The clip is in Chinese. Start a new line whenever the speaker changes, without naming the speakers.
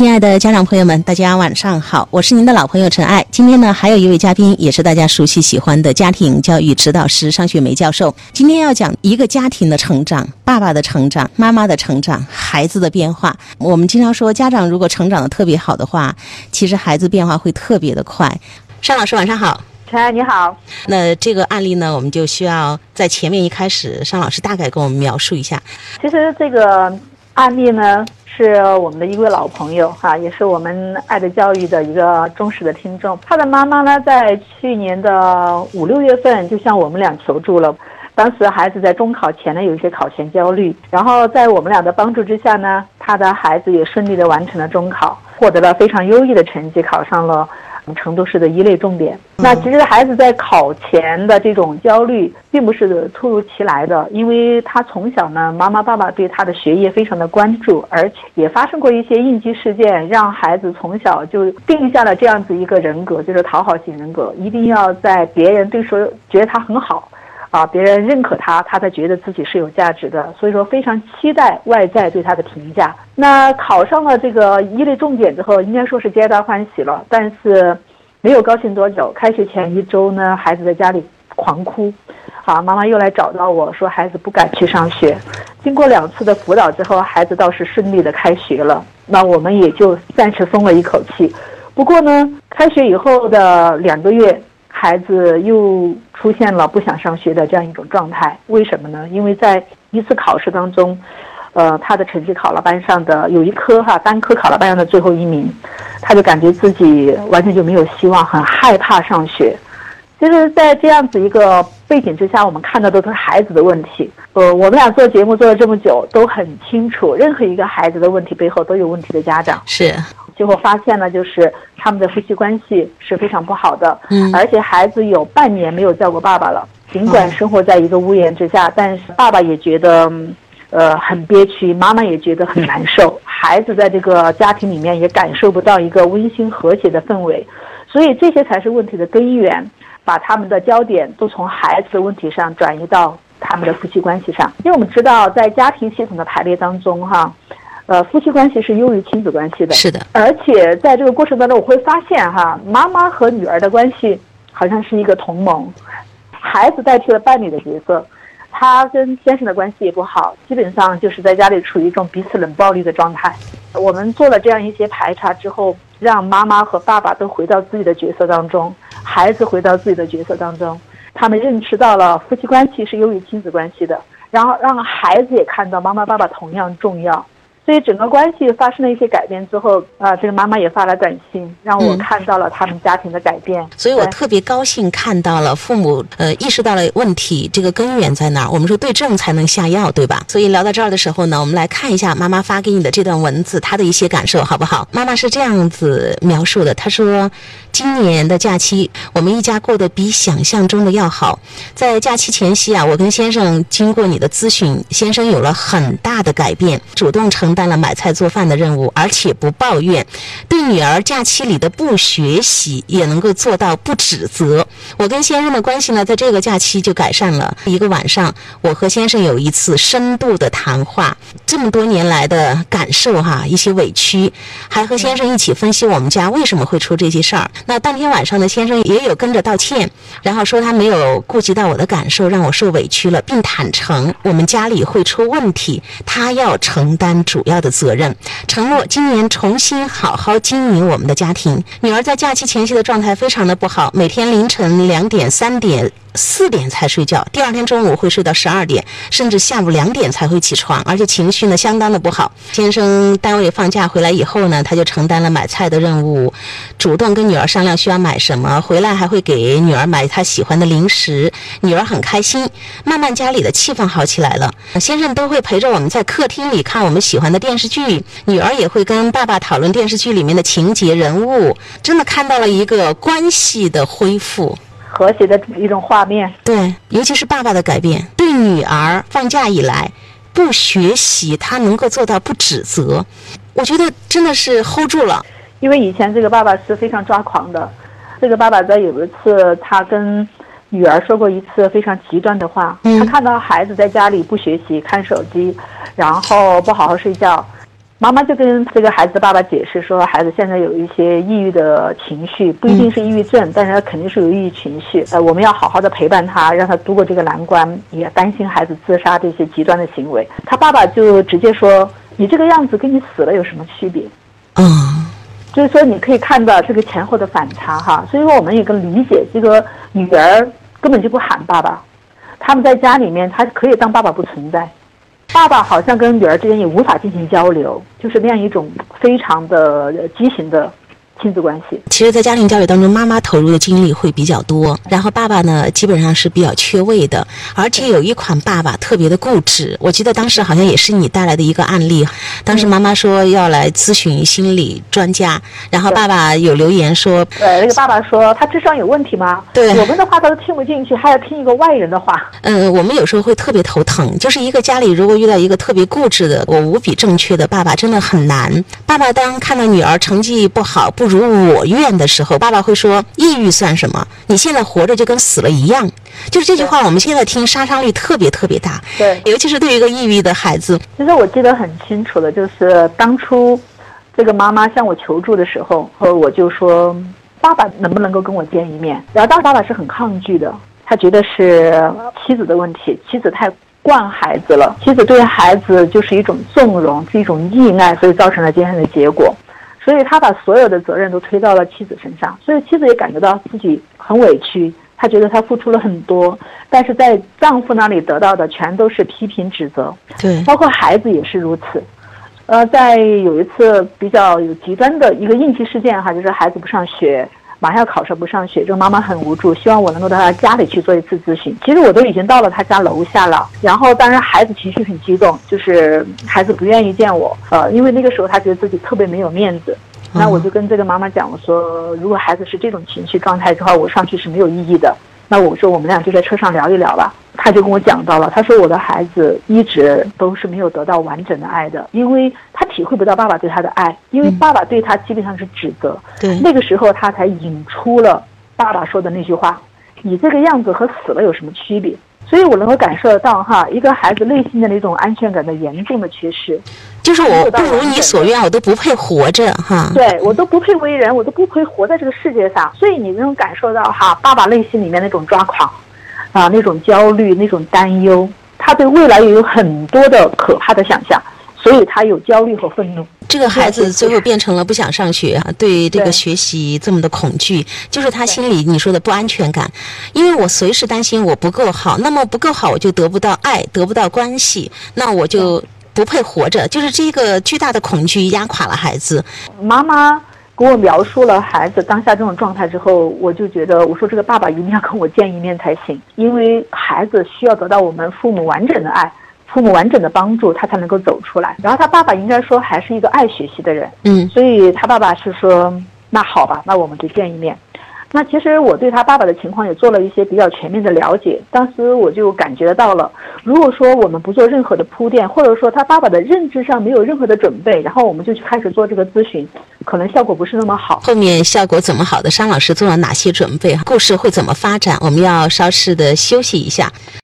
亲爱的家长朋友们，大家晚上好，我是您的老朋友陈爱。今天呢，还有一位嘉宾，也是大家熟悉喜欢的家庭教育指导师商雪梅教授。今天要讲一个家庭的成长，爸爸的成长，妈妈的成长，孩子的变化。我们经常说，家长如果成长的特别好的话，其实孩子变化会特别的快。尚老师晚上好，
陈爱你好。
那这个案例呢，我们就需要在前面一开始，尚老师大概给我们描述一下。
其实这个案例呢。是我们的一位老朋友哈，也是我们爱的教育的一个忠实的听众。他的妈妈呢，在去年的五六月份就向我们俩求助了。当时孩子在中考前呢，有一些考前焦虑，然后在我们俩的帮助之下呢，他的孩子也顺利的完成了中考，获得了非常优异的成绩，考上了。成都市的一类重点。那其实孩子在考前的这种焦虑，并不是突如其来的，因为他从小呢，妈妈爸爸对他的学业非常的关注，而且也发生过一些应激事件，让孩子从小就定下了这样子一个人格，就是讨好型人格，一定要在别人对说觉得他很好。啊，别人认可他，他才觉得自己是有价值的，所以说非常期待外在对他的评价。那考上了这个一类重点之后，应该说是皆大欢喜了，但是没有高兴多久。开学前一周呢，孩子在家里狂哭，好，妈妈又来找到我说孩子不敢去上学。经过两次的辅导之后，孩子倒是顺利的开学了，那我们也就暂时松了一口气。不过呢，开学以后的两个月。孩子又出现了不想上学的这样一种状态，为什么呢？因为在一次考试当中，呃，他的成绩考了班上的有一科哈单科考了班上的最后一名，他就感觉自己完全就没有希望，很害怕上学。就是在这样子一个背景之下，我们看到的都是孩子的问题。呃，我们俩做节目做了这么久，都很清楚，任何一个孩子的问题背后都有问题的家长。
是。
最后发现呢，就是他们的夫妻关系是非常不好的，嗯，而且孩子有半年没有叫过爸爸了。尽管生活在一个屋檐之下，但是爸爸也觉得，呃，很憋屈，妈妈也觉得很难受。孩子在这个家庭里面也感受不到一个温馨和谐的氛围，所以这些才是问题的根源。把他们的焦点都从孩子的问题上转移到他们的夫妻关系上，因为我们知道，在家庭系统的排列当中，哈。呃，夫妻关系是优于亲子关系的，
是的。
而且在这个过程当中，我会发现哈，妈妈和女儿的关系好像是一个同盟，孩子代替了伴侣的角色，他跟先生的关系也不好，基本上就是在家里处于一种彼此冷暴力的状态。我们做了这样一些排查之后，让妈妈和爸爸都回到自己的角色当中，孩子回到自己的角色当中，他们认识到了夫妻关系是优于亲子关系的，然后让孩子也看到妈妈爸爸同样重要。所以整个关系发生了一些改变之后，啊，这个妈妈也发了短信，让我看到了他们家庭的改变。
所以我特别高兴看到了父母呃意识到了问题，这个根源在哪儿？我们说对症才能下药，对吧？所以聊到这儿的时候呢，我们来看一下妈妈发给你的这段文字，她的一些感受好不好？妈妈是这样子描述的，她说：“今年的假期，我们一家过得比想象中的要好。在假期前夕啊，我跟先生经过你的咨询，先生有了很大的改变，主动承。”承担了买菜做饭的任务，而且不抱怨，对女儿假期里的不学习也能够做到不指责。我跟先生的关系呢，在这个假期就改善了。一个晚上，我和先生有一次深度的谈话，这么多年来的感受哈，一些委屈，还和先生一起分析我们家为什么会出这些事儿。那当天晚上呢，先生也有跟着道歉，然后说他没有顾及到我的感受，让我受委屈了，并坦诚我们家里会出问题，他要承担主。要的责任，承诺今年重新好好经营我们的家庭。女儿在假期前夕的状态非常的不好，每天凌晨两点、三点。四点才睡觉，第二天中午会睡到十二点，甚至下午两点才会起床，而且情绪呢相当的不好。先生单位放假回来以后呢，他就承担了买菜的任务，主动跟女儿商量需要买什么，回来还会给女儿买她喜欢的零食，女儿很开心。慢慢家里的气氛好起来了，先生都会陪着我们在客厅里看我们喜欢的电视剧，女儿也会跟爸爸讨论电视剧里面的情节人物，真的看到了一个关系的恢复。
和谐的一种画面，
对，尤其是爸爸的改变，对女儿放假以来不学习，他能够做到不指责，我觉得真的是 hold 住了。
因为以前这个爸爸是非常抓狂的，这个爸爸在有一次他跟女儿说过一次非常极端的话，她看到孩子在家里不学习，看手机，然后不好好睡觉，妈妈就跟这个孩子的爸爸解释说，孩子现在有一些抑郁的情绪，不一定是抑郁症，但是他肯定是有抑郁情绪。呃，我们要好好的陪伴他，让他度过这个难关，也担心孩子自杀这些极端的行为。他爸爸就直接说：“你这个样子跟你死了有什么区别？”
嗯，
就是说你可以看到这个前后的反差哈。所以说我们也更理解这个女儿根本就不喊爸爸，他们在家里面，他可以当爸爸不存在。爸爸好像跟女儿之间也无法进行交流，就是那样一种非常的畸形的。亲子关系，
其实，在家庭教育当中，妈妈投入的精力会比较多，然后爸爸呢，基本上是比较缺位的。而且有一款爸爸特别的固执，我记得当时好像也是你带来的一个案例。当时妈妈说要来咨询心理专家，然后爸爸有留言说：“
对，那个爸爸说他智商有问题吗？
对，
我们的话他都听不进去，还要听一个外人的话。
嗯，我们有时候会特别头疼，就是一个家里如果遇到一个特别固执的、我无比正确的爸爸，真的很难。爸爸当看到女儿成绩不好，不。如我愿的时候，爸爸会说：“抑郁算什么？你现在活着就跟死了一样。”就是这句话，我们现在听杀伤力特别特别大。
对，
尤其是对于一个抑郁的孩子。
其实我记得很清楚的，就是当初这个妈妈向我求助的时候，我就说：“爸爸能不能够跟我见一面？”然后当时爸爸是很抗拒的，他觉得是妻子的问题，妻子太惯孩子了，妻子对孩子就是一种纵容，是一种溺爱，所以造成了今天的结果。所以他把所有的责任都推到了妻子身上，所以妻子也感觉到自己很委屈，她觉得她付出了很多，但是在丈夫那里得到的全都是批评指责，
对，
包括孩子也是如此。呃，在有一次比较有极端的一个应急事件哈，就是孩子不上学。马上要考试不上学，这个妈妈很无助，希望我能够到她家里去做一次咨询。其实我都已经到了她家楼下了，然后当然孩子情绪很激动，就是孩子不愿意见我，呃，因为那个时候他觉得自己特别没有面子。那我就跟这个妈妈讲，我说如果孩子是这种情绪状态的话，我上去是没有意义的。那我说我们俩就在车上聊一聊吧。他就跟我讲到了，他说我的孩子一直都是没有得到完整的爱的，因为他体会不到爸爸对他的爱，因为爸爸对他基本上是指责。
对，
那个时候他才引出了爸爸说的那句话：“你这个样子和死了有什么区别？”所以我能够感受得到哈，一个孩子内心的那种安全感的严重的缺失。
就是我不如你所愿，我都不配活着哈。
对我都不配为人，我都不配活在这个世界上。所以你能感受到哈，爸爸内心里面那种抓狂。啊，那种焦虑，那种担忧，他对未来也有很多的可怕的想象，所以他有焦虑和愤怒。
这个孩子最后变成了不想上学啊，对这个学习这么的恐惧，就是他心里你说的不安全感。因为我随时担心我不够好，那么不够好我就得不到爱，得不到关系，那我就不配活着。就是这个巨大的恐惧压垮了孩子。
妈妈。给我描述了孩子当下这种状态之后，我就觉得，我说这个爸爸一定要跟我见一面才行，因为孩子需要得到我们父母完整的爱，父母完整的帮助，他才能够走出来。然后他爸爸应该说还是一个爱学习的人，
嗯，
所以他爸爸是说，那好吧，那我们就见一面。那其实我对他爸爸的情况也做了一些比较全面的了解，当时我就感觉到了，如果说我们不做任何的铺垫，或者说他爸爸的认知上没有任何的准备，然后我们就去开始做这个咨询，可能效果不是那么好。
后面效果怎么好的？商老师做了哪些准备？故事会怎么发展？我们要稍事的休息一下。